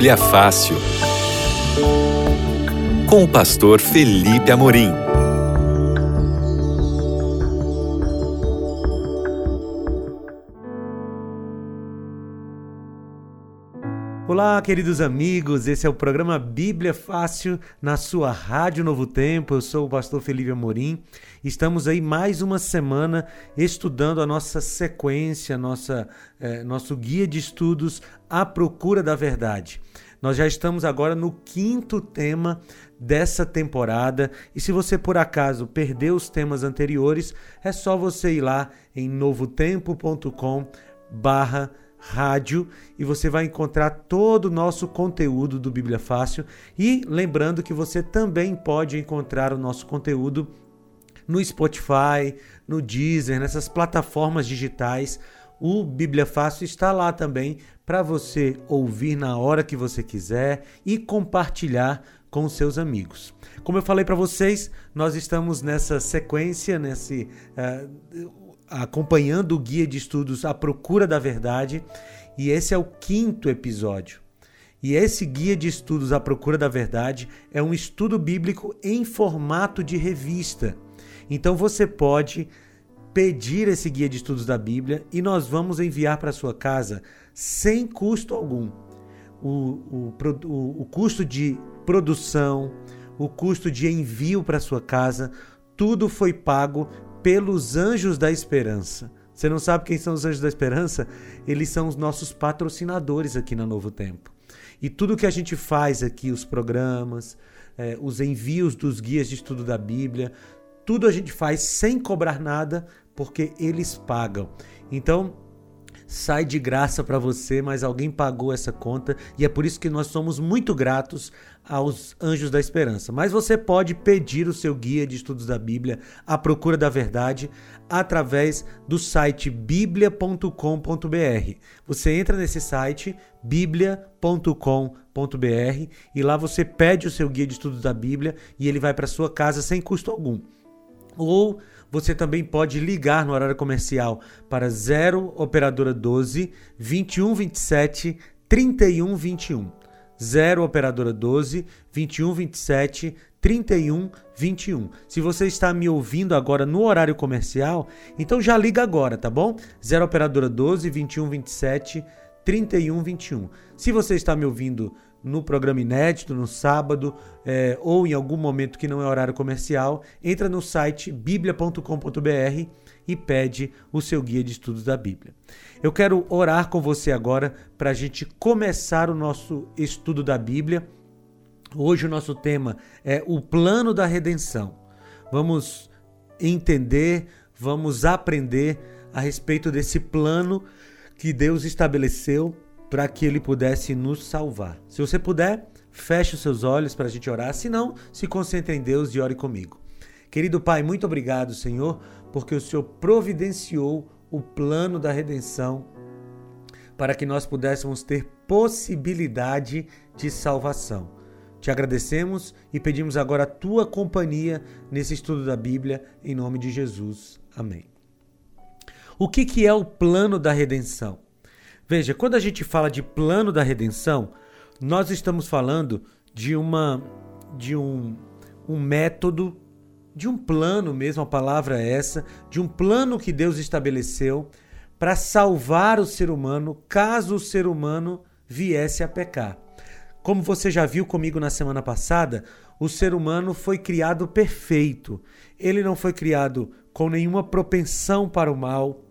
Bíblia Fácil. Com o pastor Felipe Amorim. Olá, queridos amigos. Esse é o programa Bíblia Fácil na sua Rádio Novo Tempo. Eu sou o pastor Felipe Amorim. Estamos aí mais uma semana estudando a nossa sequência, nossa, eh, nosso guia de estudos à procura da verdade. Nós já estamos agora no quinto tema dessa temporada. E se você por acaso perdeu os temas anteriores, é só você ir lá em novotempo.com barra rádio e você vai encontrar todo o nosso conteúdo do Bíblia Fácil. E lembrando que você também pode encontrar o nosso conteúdo no Spotify, no Deezer, nessas plataformas digitais. O Bíblia Fácil está lá também para você ouvir na hora que você quiser e compartilhar com seus amigos. Como eu falei para vocês, nós estamos nessa sequência, nesse uh, acompanhando o guia de estudos A Procura da Verdade, e esse é o quinto episódio. E esse guia de estudos A Procura da Verdade é um estudo bíblico em formato de revista. Então você pode pedir esse guia de estudos da Bíblia e nós vamos enviar para sua casa sem custo algum. O, o, o, o custo de produção, o custo de envio para sua casa, tudo foi pago pelos anjos da esperança. Você não sabe quem são os anjos da esperança? Eles são os nossos patrocinadores aqui na Novo Tempo. E tudo que a gente faz aqui, os programas, eh, os envios dos guias de estudo da Bíblia, tudo a gente faz sem cobrar nada, porque eles pagam. Então, sai de graça para você, mas alguém pagou essa conta e é por isso que nós somos muito gratos aos Anjos da Esperança. Mas você pode pedir o seu guia de estudos da Bíblia, A Procura da Verdade, através do site biblia.com.br. Você entra nesse site biblia.com.br e lá você pede o seu guia de estudos da Bíblia e ele vai para sua casa sem custo algum. Ou você também pode ligar no horário comercial para 0 operadora 12 21 27 31 21. 0 operadora 12 21 27 31 21. Se você está me ouvindo agora no horário comercial, então já liga agora, tá bom? 0 operadora 12 21 27 31 21. Se você está me ouvindo no programa inédito, no sábado, é, ou em algum momento que não é horário comercial, entra no site biblia.com.br e pede o seu guia de estudos da Bíblia. Eu quero orar com você agora para a gente começar o nosso estudo da Bíblia. Hoje o nosso tema é o plano da redenção. Vamos entender, vamos aprender a respeito desse plano que Deus estabeleceu para que ele pudesse nos salvar. Se você puder, feche os seus olhos para a gente orar. Se não, se concentre em Deus e ore comigo. Querido Pai, muito obrigado, Senhor, porque o Senhor providenciou o plano da redenção para que nós pudéssemos ter possibilidade de salvação. Te agradecemos e pedimos agora a tua companhia nesse estudo da Bíblia, em nome de Jesus. Amém. O que, que é o plano da redenção? Veja, quando a gente fala de plano da redenção, nós estamos falando de uma de um, um método, de um plano mesmo, a palavra é essa, de um plano que Deus estabeleceu para salvar o ser humano caso o ser humano viesse a pecar. Como você já viu comigo na semana passada, o ser humano foi criado perfeito. Ele não foi criado com nenhuma propensão para o mal,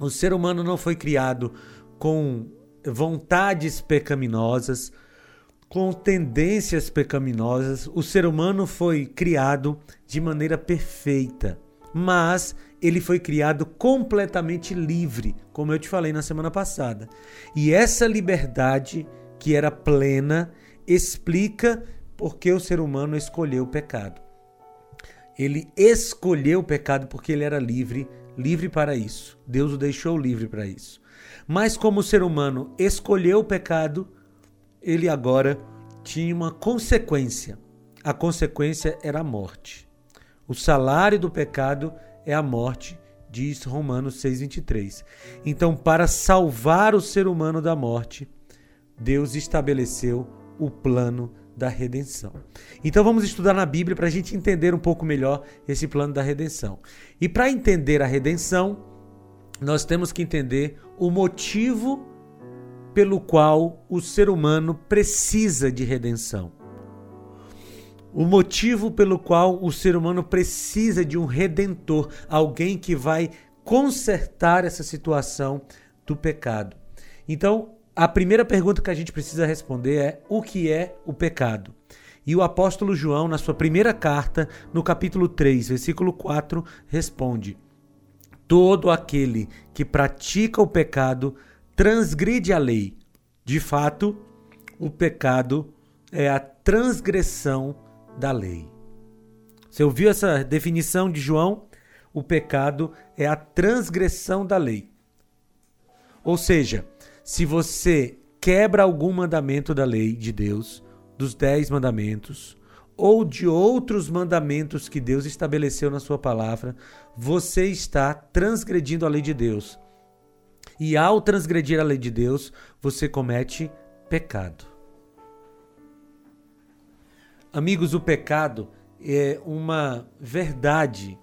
o ser humano não foi criado com vontades pecaminosas, com tendências pecaminosas. O ser humano foi criado de maneira perfeita, mas ele foi criado completamente livre, como eu te falei na semana passada. E essa liberdade, que era plena, explica porque o ser humano escolheu o pecado. Ele escolheu o pecado porque ele era livre livre para isso. Deus o deixou livre para isso. Mas como o ser humano escolheu o pecado, ele agora tinha uma consequência. A consequência era a morte. O salário do pecado é a morte, diz Romanos 6:23. Então, para salvar o ser humano da morte, Deus estabeleceu o plano da redenção. Então vamos estudar na Bíblia para a gente entender um pouco melhor esse plano da redenção. E para entender a redenção, nós temos que entender o motivo pelo qual o ser humano precisa de redenção. O motivo pelo qual o ser humano precisa de um redentor, alguém que vai consertar essa situação do pecado. Então, a primeira pergunta que a gente precisa responder é: o que é o pecado? E o apóstolo João, na sua primeira carta, no capítulo 3, versículo 4, responde: Todo aquele que pratica o pecado transgride a lei. De fato, o pecado é a transgressão da lei. Você ouviu essa definição de João? O pecado é a transgressão da lei. Ou seja, se você quebra algum mandamento da lei de Deus, dos dez mandamentos, ou de outros mandamentos que Deus estabeleceu na sua palavra, você está transgredindo a lei de Deus. E ao transgredir a lei de Deus, você comete pecado. Amigos, o pecado é uma verdade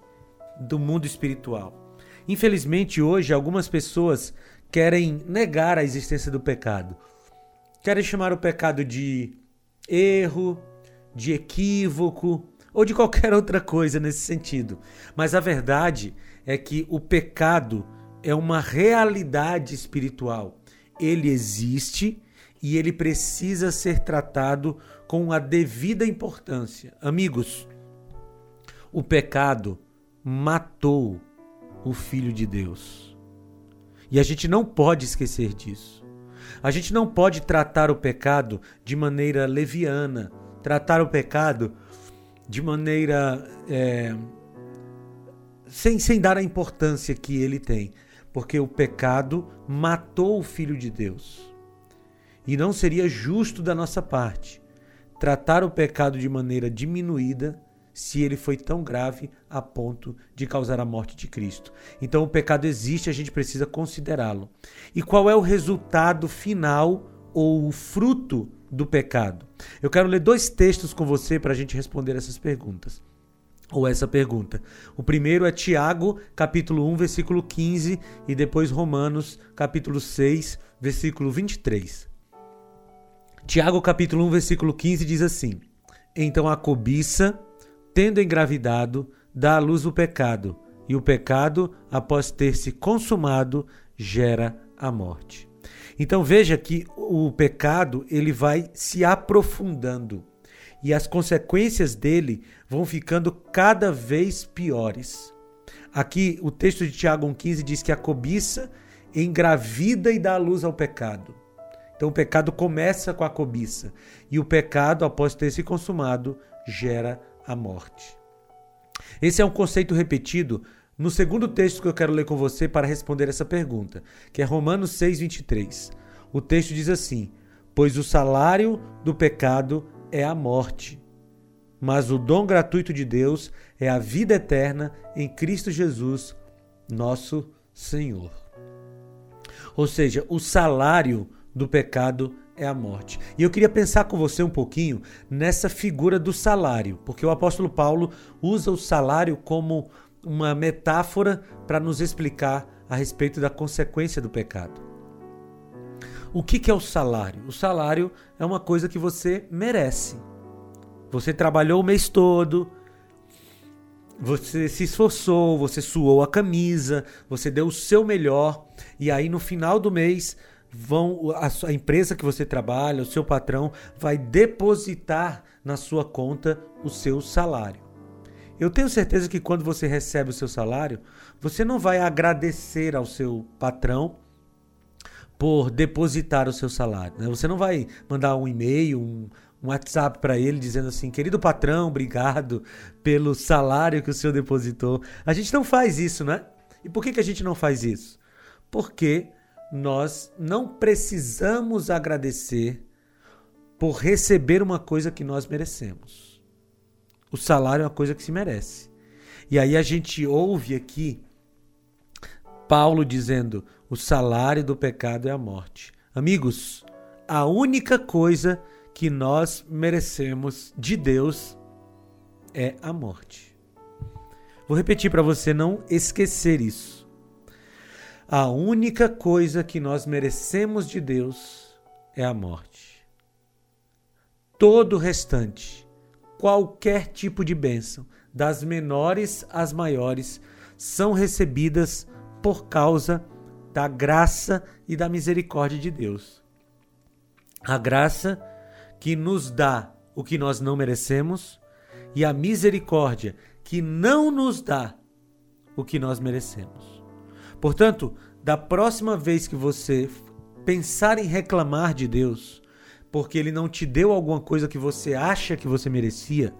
do mundo espiritual. Infelizmente, hoje, algumas pessoas querem negar a existência do pecado. Querem chamar o pecado de erro, de equívoco ou de qualquer outra coisa nesse sentido. Mas a verdade é que o pecado é uma realidade espiritual. Ele existe e ele precisa ser tratado com a devida importância. Amigos, o pecado matou o Filho de Deus. E a gente não pode esquecer disso. A gente não pode tratar o pecado de maneira leviana, tratar o pecado de maneira. É, sem, sem dar a importância que ele tem. Porque o pecado matou o Filho de Deus. E não seria justo da nossa parte tratar o pecado de maneira diminuída se ele foi tão grave a ponto de causar a morte de Cristo. Então o pecado existe, a gente precisa considerá-lo. E qual é o resultado final ou o fruto do pecado? Eu quero ler dois textos com você para a gente responder essas perguntas. Ou essa pergunta. O primeiro é Tiago, capítulo 1, versículo 15, e depois Romanos, capítulo 6, versículo 23. Tiago, capítulo 1, versículo 15 diz assim: Então a cobiça tendo engravidado, dá à luz o pecado, e o pecado, após ter se consumado, gera a morte. Então veja que o pecado ele vai se aprofundando e as consequências dele vão ficando cada vez piores. Aqui o texto de Tiago 1,15 diz que a cobiça engravida e dá luz ao pecado. Então o pecado começa com a cobiça e o pecado, após ter se consumado, gera a morte. Esse é um conceito repetido no segundo texto que eu quero ler com você para responder essa pergunta, que é Romanos 6:23. O texto diz assim: "Pois o salário do pecado é a morte, mas o dom gratuito de Deus é a vida eterna em Cristo Jesus, nosso Senhor." Ou seja, o salário do pecado é a morte. E eu queria pensar com você um pouquinho nessa figura do salário, porque o apóstolo Paulo usa o salário como uma metáfora para nos explicar a respeito da consequência do pecado. O que, é o salário? O salário é uma coisa que você merece. Você trabalhou o mês todo, você se esforçou, você suou a camisa, você deu o seu melhor, e aí no final do mês vão a, a empresa que você trabalha, o seu patrão vai depositar na sua conta o seu salário. Eu tenho certeza que quando você recebe o seu salário, você não vai agradecer ao seu patrão por depositar o seu salário. Né? Você não vai mandar um e-mail, um, um WhatsApp para ele dizendo assim: querido patrão, obrigado pelo salário que o senhor depositou. A gente não faz isso, né? E por que, que a gente não faz isso? Porque nós não precisamos agradecer por receber uma coisa que nós merecemos. O salário é uma coisa que se merece. E aí a gente ouve aqui Paulo dizendo: o salário do pecado é a morte. Amigos, a única coisa que nós merecemos de Deus é a morte. Vou repetir para você não esquecer isso. A única coisa que nós merecemos de Deus é a morte. Todo o restante, qualquer tipo de bênção, das menores às maiores, são recebidas por causa da graça e da misericórdia de Deus. A graça que nos dá o que nós não merecemos e a misericórdia que não nos dá o que nós merecemos. Portanto, da próxima vez que você pensar em reclamar de Deus, porque ele não te deu alguma coisa que você acha que você merecia,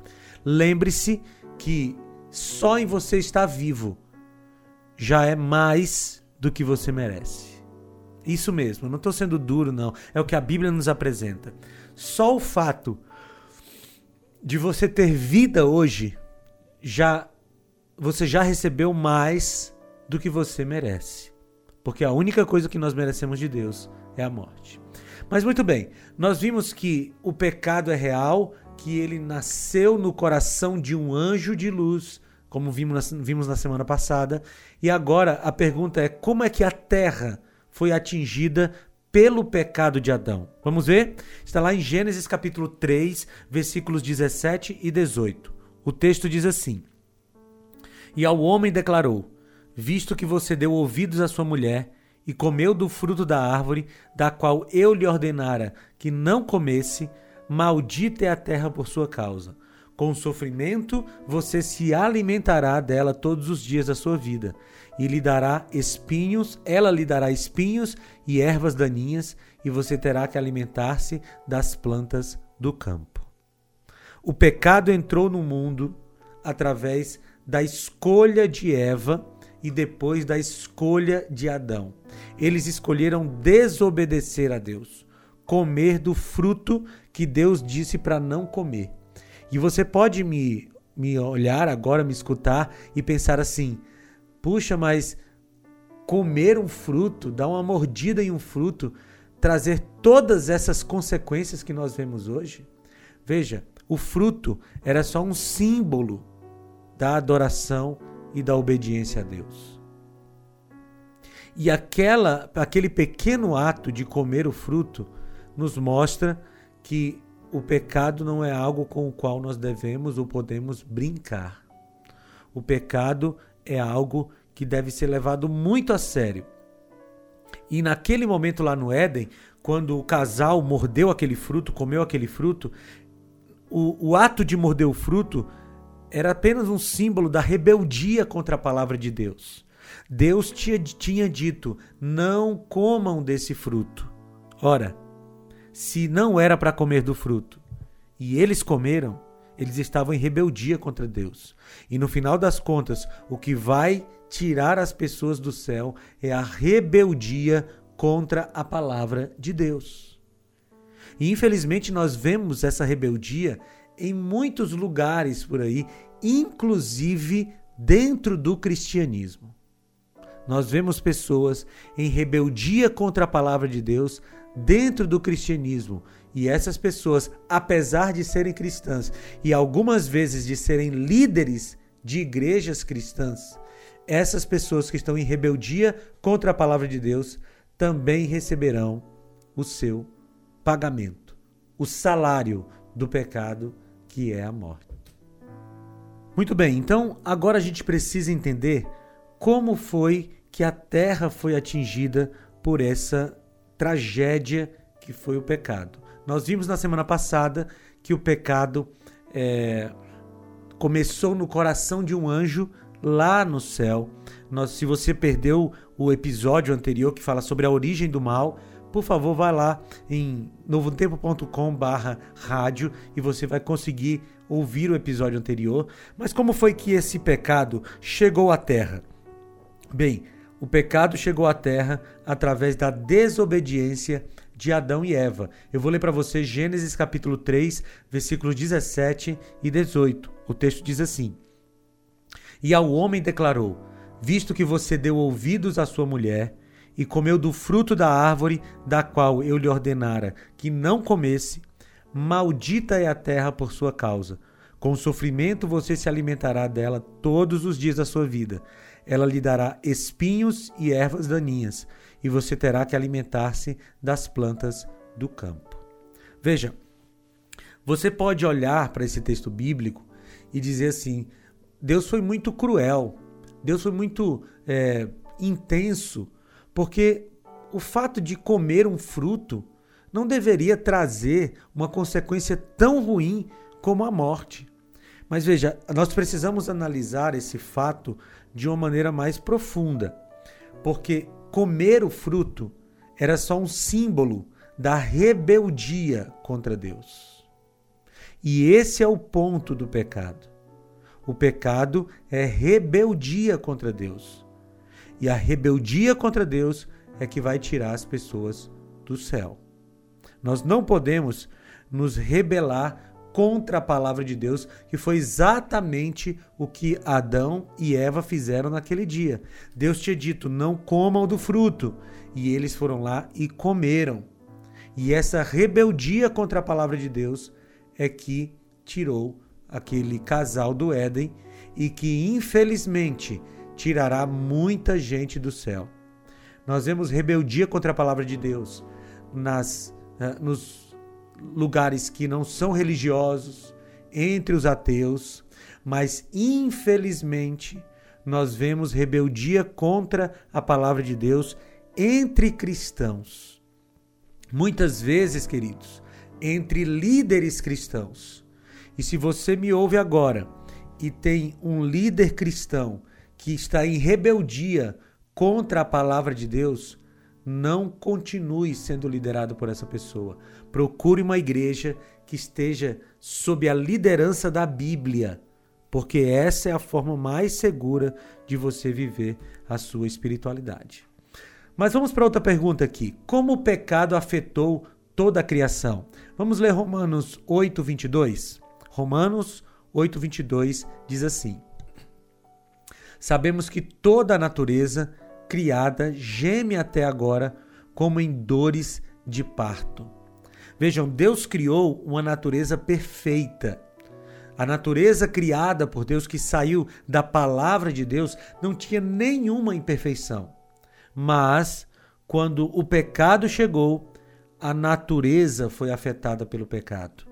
lembre-se que só em você estar vivo já é mais do que você merece. Isso mesmo, não estou sendo duro, não. É o que a Bíblia nos apresenta. Só o fato de você ter vida hoje já você já recebeu mais do que você merece. Porque a única coisa que nós merecemos de Deus é a morte. Mas muito bem, nós vimos que o pecado é real, que ele nasceu no coração de um anjo de luz, como vimos na, vimos na semana passada. E agora a pergunta é: como é que a terra foi atingida pelo pecado de Adão? Vamos ver? Está lá em Gênesis capítulo 3, versículos 17 e 18. O texto diz assim: E ao homem declarou: Visto que você deu ouvidos à sua mulher e comeu do fruto da árvore, da qual eu lhe ordenara que não comesse, maldita é a terra por sua causa. Com sofrimento você se alimentará dela todos os dias da sua vida, e lhe dará espinhos, ela lhe dará espinhos e ervas daninhas, e você terá que alimentar-se das plantas do campo. O pecado entrou no mundo através da escolha de Eva e depois da escolha de Adão. Eles escolheram desobedecer a Deus, comer do fruto que Deus disse para não comer. E você pode me, me olhar agora, me escutar e pensar assim: puxa, mas comer um fruto, dar uma mordida em um fruto, trazer todas essas consequências que nós vemos hoje? Veja, o fruto era só um símbolo da adoração e da obediência a Deus. E aquela, aquele pequeno ato de comer o fruto nos mostra que o pecado não é algo com o qual nós devemos ou podemos brincar. O pecado é algo que deve ser levado muito a sério. E naquele momento lá no Éden, quando o casal mordeu aquele fruto, comeu aquele fruto, o, o ato de morder o fruto era apenas um símbolo da rebeldia contra a palavra de Deus. Deus tinha, tinha dito: não comam desse fruto. Ora, se não era para comer do fruto e eles comeram, eles estavam em rebeldia contra Deus. E no final das contas, o que vai tirar as pessoas do céu é a rebeldia contra a palavra de Deus. E infelizmente nós vemos essa rebeldia em muitos lugares por aí, inclusive dentro do cristianismo. Nós vemos pessoas em rebeldia contra a palavra de Deus, dentro do cristianismo. E essas pessoas, apesar de serem cristãs e algumas vezes de serem líderes de igrejas cristãs, essas pessoas que estão em rebeldia contra a palavra de Deus também receberão o seu pagamento, o salário do pecado, que é a morte. Muito bem, então agora a gente precisa entender como foi que a terra foi atingida por essa tragédia que foi o pecado. Nós vimos na semana passada que o pecado é, começou no coração de um anjo lá no céu. Nós, se você perdeu o episódio anterior que fala sobre a origem do mal, por favor, vá lá em novotempo.com/barra rádio e você vai conseguir ouvir o episódio anterior. Mas como foi que esse pecado chegou à Terra? Bem, o pecado chegou à terra através da desobediência de Adão e Eva. Eu vou ler para você Gênesis capítulo 3, versículos 17 e 18. O texto diz assim: E ao homem declarou: Visto que você deu ouvidos à sua mulher e comeu do fruto da árvore da qual eu lhe ordenara que não comesse, maldita é a terra por sua causa. Com sofrimento você se alimentará dela todos os dias da sua vida. Ela lhe dará espinhos e ervas daninhas, e você terá que alimentar-se das plantas do campo. Veja, você pode olhar para esse texto bíblico e dizer assim: Deus foi muito cruel, Deus foi muito é, intenso, porque o fato de comer um fruto não deveria trazer uma consequência tão ruim como a morte. Mas veja, nós precisamos analisar esse fato de uma maneira mais profunda, porque comer o fruto era só um símbolo da rebeldia contra Deus. E esse é o ponto do pecado. O pecado é rebeldia contra Deus. E a rebeldia contra Deus é que vai tirar as pessoas do céu. Nós não podemos nos rebelar contra a palavra de Deus, que foi exatamente o que Adão e Eva fizeram naquele dia. Deus tinha dito: não comam do fruto. E eles foram lá e comeram. E essa rebeldia contra a palavra de Deus é que tirou aquele casal do Éden e que, infelizmente, tirará muita gente do céu. Nós vemos rebeldia contra a palavra de Deus nas, uh, nos lugares que não são religiosos, entre os ateus, mas infelizmente nós vemos rebeldia contra a palavra de Deus entre cristãos. Muitas vezes, queridos, entre líderes cristãos. E se você me ouve agora e tem um líder cristão que está em rebeldia contra a palavra de Deus, não continue sendo liderado por essa pessoa. Procure uma igreja que esteja sob a liderança da Bíblia, porque essa é a forma mais segura de você viver a sua espiritualidade. Mas vamos para outra pergunta aqui. Como o pecado afetou toda a criação? Vamos ler Romanos 8, 22. Romanos 8, 22 diz assim: Sabemos que toda a natureza criada geme até agora como em dores de parto. Vejam, Deus criou uma natureza perfeita. A natureza criada por Deus, que saiu da palavra de Deus, não tinha nenhuma imperfeição. Mas, quando o pecado chegou, a natureza foi afetada pelo pecado.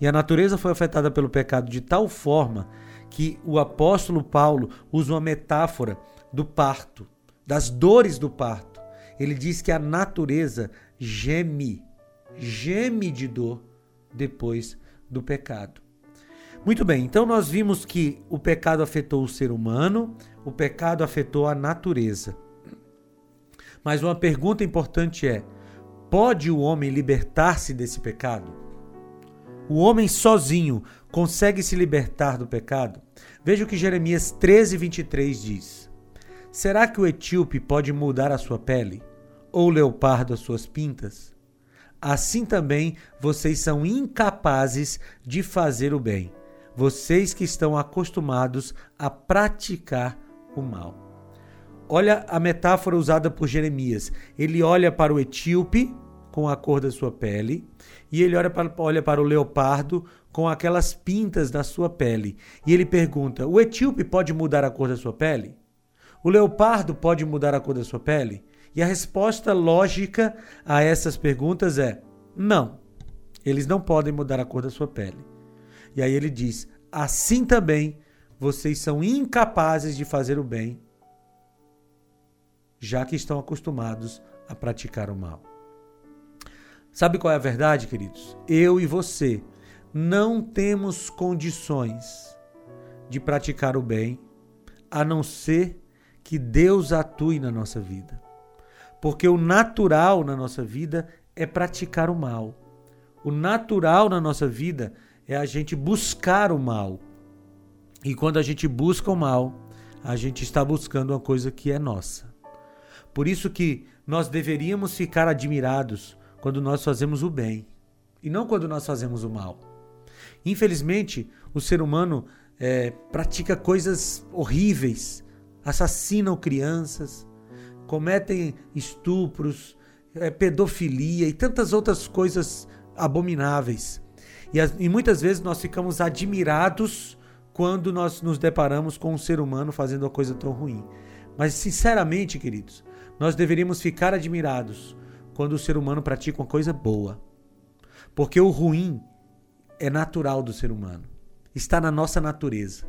E a natureza foi afetada pelo pecado de tal forma que o apóstolo Paulo usa uma metáfora do parto, das dores do parto. Ele diz que a natureza geme, geme de dor depois do pecado. Muito bem, então nós vimos que o pecado afetou o ser humano, o pecado afetou a natureza. Mas uma pergunta importante é: pode o homem libertar-se desse pecado? O homem sozinho consegue se libertar do pecado? Veja o que Jeremias 13, 23 diz. Será que o etíope pode mudar a sua pele? Ou o leopardo as suas pintas? Assim também vocês são incapazes de fazer o bem, vocês que estão acostumados a praticar o mal. Olha a metáfora usada por Jeremias. Ele olha para o etíope com a cor da sua pele, e ele olha para, olha para o leopardo com aquelas pintas da sua pele. E ele pergunta: O etíope pode mudar a cor da sua pele? O leopardo pode mudar a cor da sua pele? E a resposta lógica a essas perguntas é: não. Eles não podem mudar a cor da sua pele. E aí ele diz: assim também vocês são incapazes de fazer o bem, já que estão acostumados a praticar o mal. Sabe qual é a verdade, queridos? Eu e você não temos condições de praticar o bem a não ser que Deus atue na nossa vida. Porque o natural na nossa vida é praticar o mal. O natural na nossa vida é a gente buscar o mal. E quando a gente busca o mal, a gente está buscando uma coisa que é nossa. Por isso que nós deveríamos ficar admirados quando nós fazemos o bem e não quando nós fazemos o mal. Infelizmente, o ser humano é, pratica coisas horríveis, assassinam crianças, cometem estupros, é, pedofilia e tantas outras coisas abomináveis. E, as, e muitas vezes nós ficamos admirados quando nós nos deparamos com um ser humano fazendo uma coisa tão ruim. Mas, sinceramente, queridos, nós deveríamos ficar admirados quando o ser humano pratica uma coisa boa. Porque o ruim é natural do ser humano, está na nossa natureza.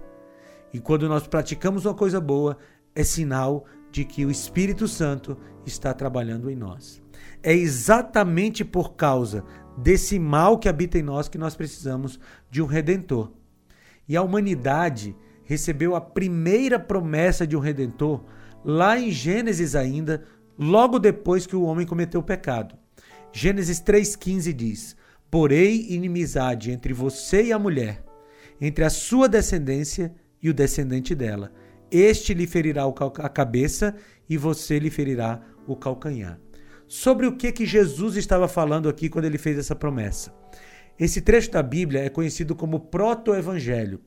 E quando nós praticamos uma coisa boa, é sinal de que o Espírito Santo está trabalhando em nós. É exatamente por causa desse mal que habita em nós que nós precisamos de um redentor. E a humanidade recebeu a primeira promessa de um redentor lá em Gênesis ainda, logo depois que o homem cometeu o pecado. Gênesis 3,15 diz: Porei inimizade entre você e a mulher, entre a sua descendência e o descendente dela. Este lhe ferirá a cabeça e você lhe ferirá o calcanhar. Sobre o que, que Jesus estava falando aqui quando ele fez essa promessa? Esse trecho da Bíblia é conhecido como proto-evangelho,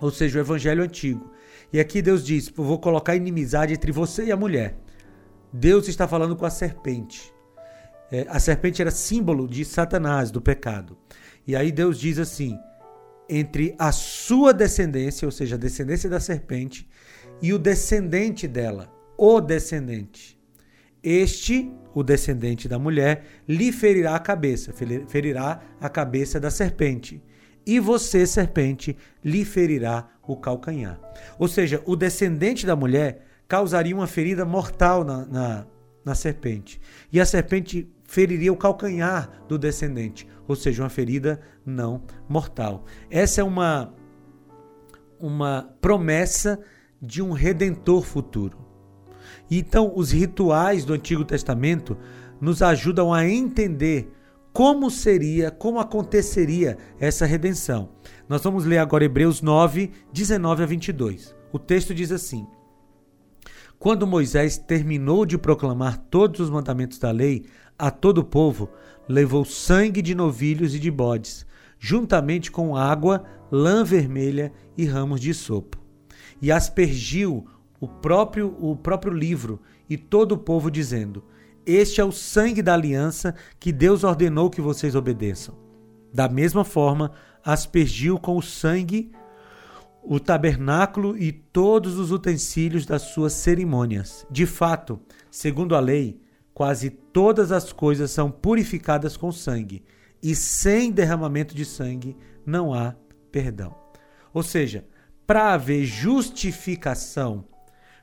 ou seja, o evangelho antigo. E aqui Deus diz: Vou colocar inimizade entre você e a mulher. Deus está falando com a serpente. É, a serpente era símbolo de Satanás, do pecado. E aí Deus diz assim: entre a sua descendência, ou seja, a descendência da serpente, e o descendente dela, o descendente. Este, o descendente da mulher, lhe ferirá a cabeça, ferirá a cabeça da serpente. E você, serpente, lhe ferirá o calcanhar. Ou seja, o descendente da mulher causaria uma ferida mortal na, na, na serpente. E a serpente feriria o calcanhar do descendente, ou seja, uma ferida não mortal. Essa é uma uma promessa de um redentor futuro. Então, os rituais do Antigo Testamento nos ajudam a entender como seria, como aconteceria essa redenção. Nós vamos ler agora Hebreus 9, 19 a 22. O texto diz assim: Quando Moisés terminou de proclamar todos os mandamentos da lei, a todo o povo, levou sangue de novilhos e de bodes, juntamente com água, lã vermelha e ramos de sopo. E aspergiu o próprio, o próprio livro e todo o povo, dizendo: Este é o sangue da aliança que Deus ordenou que vocês obedeçam. Da mesma forma, aspergiu com o sangue o tabernáculo e todos os utensílios das suas cerimônias. De fato, segundo a lei, quase todas as coisas são purificadas com sangue, e sem derramamento de sangue não há perdão. Ou seja, para haver justificação,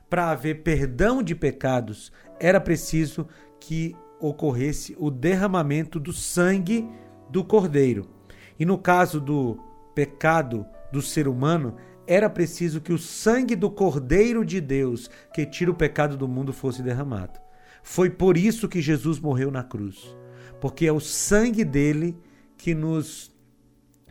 para haver perdão de pecados, era preciso que ocorresse o derramamento do sangue do cordeiro. E no caso do pecado do ser humano, era preciso que o sangue do cordeiro de Deus, que tira o pecado do mundo, fosse derramado. Foi por isso que Jesus morreu na cruz, porque é o sangue dele que nos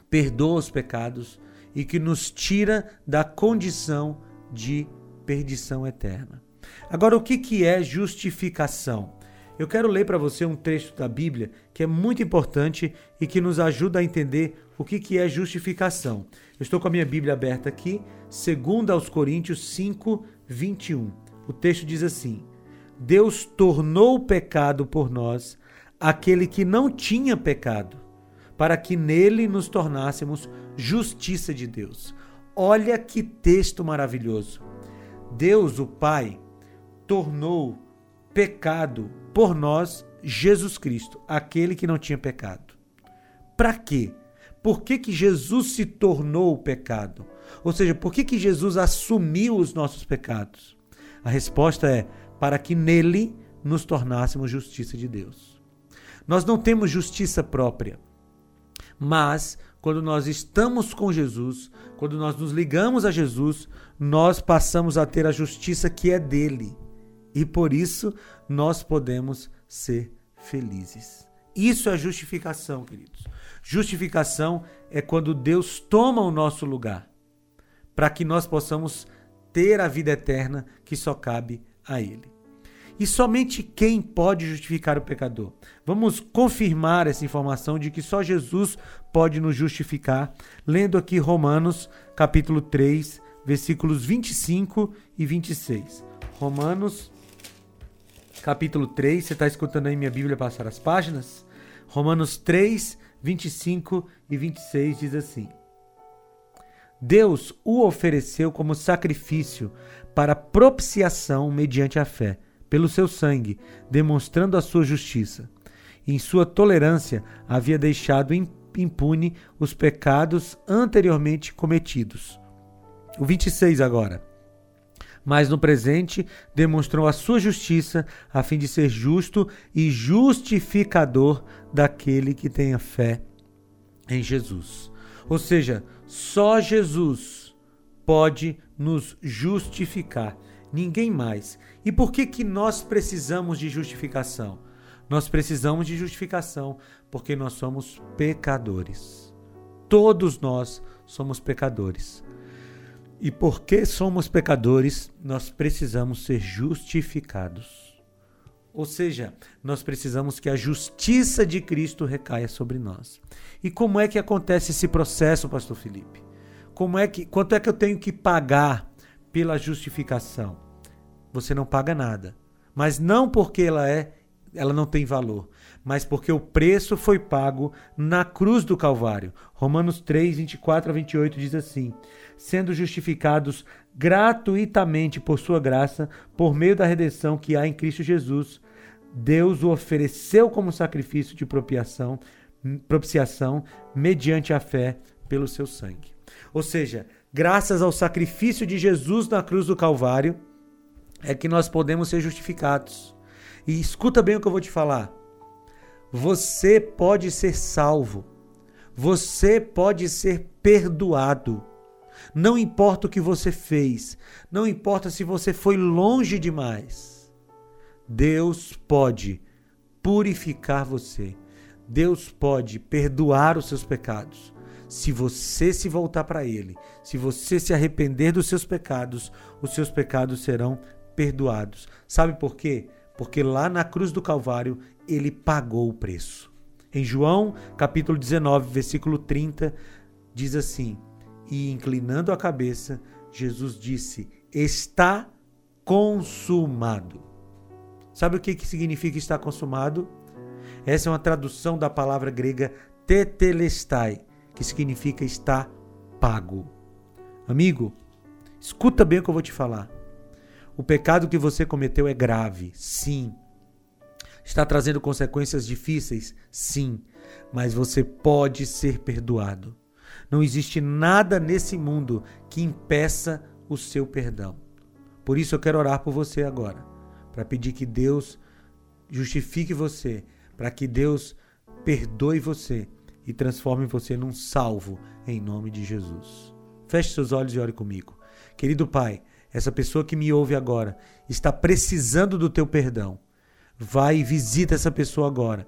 perdoa os pecados e que nos tira da condição de perdição eterna. Agora, o que, que é justificação? Eu quero ler para você um trecho da Bíblia que é muito importante e que nos ajuda a entender o que, que é justificação. Eu estou com a minha Bíblia aberta aqui, 2 aos Coríntios 5, 21. O texto diz assim: Deus tornou pecado por nós aquele que não tinha pecado, para que nele nos tornássemos justiça de Deus. Olha que texto maravilhoso. Deus, o Pai, tornou pecado por nós Jesus Cristo, aquele que não tinha pecado. Para quê? Por que, que Jesus se tornou o pecado? Ou seja, por que, que Jesus assumiu os nossos pecados? A resposta é para que nele nos tornássemos justiça de Deus. Nós não temos justiça própria, mas quando nós estamos com Jesus, quando nós nos ligamos a Jesus, nós passamos a ter a justiça que é dele. E por isso nós podemos ser felizes. Isso é justificação, queridos. Justificação é quando Deus toma o nosso lugar, para que nós possamos ter a vida eterna que só cabe a Ele. E somente quem pode justificar o pecador? Vamos confirmar essa informação de que só Jesus pode nos justificar, lendo aqui Romanos, capítulo 3, versículos 25 e 26. Romanos, capítulo 3. Você está escutando aí minha Bíblia passar as páginas? Romanos 3, 25 e 26 diz assim: Deus o ofereceu como sacrifício para propiciação mediante a fé, pelo seu sangue, demonstrando a sua justiça. Em sua tolerância, havia deixado impune os pecados anteriormente cometidos. O 26 agora. Mas no presente demonstrou a sua justiça, a fim de ser justo e justificador daquele que tenha fé em Jesus. Ou seja, só Jesus pode nos justificar, ninguém mais. E por que que nós precisamos de justificação? Nós precisamos de justificação porque nós somos pecadores. Todos nós somos pecadores. E porque somos pecadores, nós precisamos ser justificados. Ou seja, nós precisamos que a justiça de Cristo recaia sobre nós. E como é que acontece esse processo, pastor Felipe? Como é que quanto é que eu tenho que pagar pela justificação? Você não paga nada, mas não porque ela é ela não tem valor, mas porque o preço foi pago na cruz do Calvário. Romanos 3, 24 a 28 diz assim: sendo justificados gratuitamente por sua graça, por meio da redenção que há em Cristo Jesus, Deus o ofereceu como sacrifício de propiciação, propiciação mediante a fé pelo seu sangue. Ou seja, graças ao sacrifício de Jesus na cruz do Calvário, é que nós podemos ser justificados. E escuta bem o que eu vou te falar. Você pode ser salvo. Você pode ser perdoado. Não importa o que você fez, não importa se você foi longe demais. Deus pode purificar você. Deus pode perdoar os seus pecados. Se você se voltar para Ele, se você se arrepender dos seus pecados, os seus pecados serão perdoados. Sabe por quê? Porque lá na cruz do Calvário ele pagou o preço. Em João, capítulo 19, versículo 30, diz assim: E inclinando a cabeça, Jesus disse: Está consumado. Sabe o que, que significa estar consumado? Essa é uma tradução da palavra grega tetelestai, que significa estar pago. Amigo, escuta bem o que eu vou te falar. O pecado que você cometeu é grave, sim. Está trazendo consequências difíceis, sim. Mas você pode ser perdoado. Não existe nada nesse mundo que impeça o seu perdão. Por isso eu quero orar por você agora, para pedir que Deus justifique você, para que Deus perdoe você e transforme você num salvo em nome de Jesus. Feche seus olhos e ore comigo. Querido Pai, essa pessoa que me ouve agora está precisando do teu perdão. Vai e visita essa pessoa agora.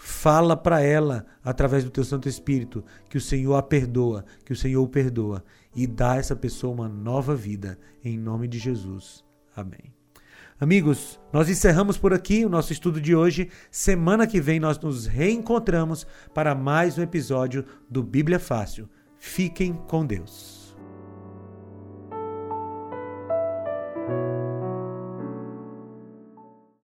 Fala para ela, através do teu Santo Espírito, que o Senhor a perdoa, que o Senhor o perdoa e dá a essa pessoa uma nova vida, em nome de Jesus. Amém. Amigos, nós encerramos por aqui o nosso estudo de hoje. Semana que vem nós nos reencontramos para mais um episódio do Bíblia Fácil. Fiquem com Deus.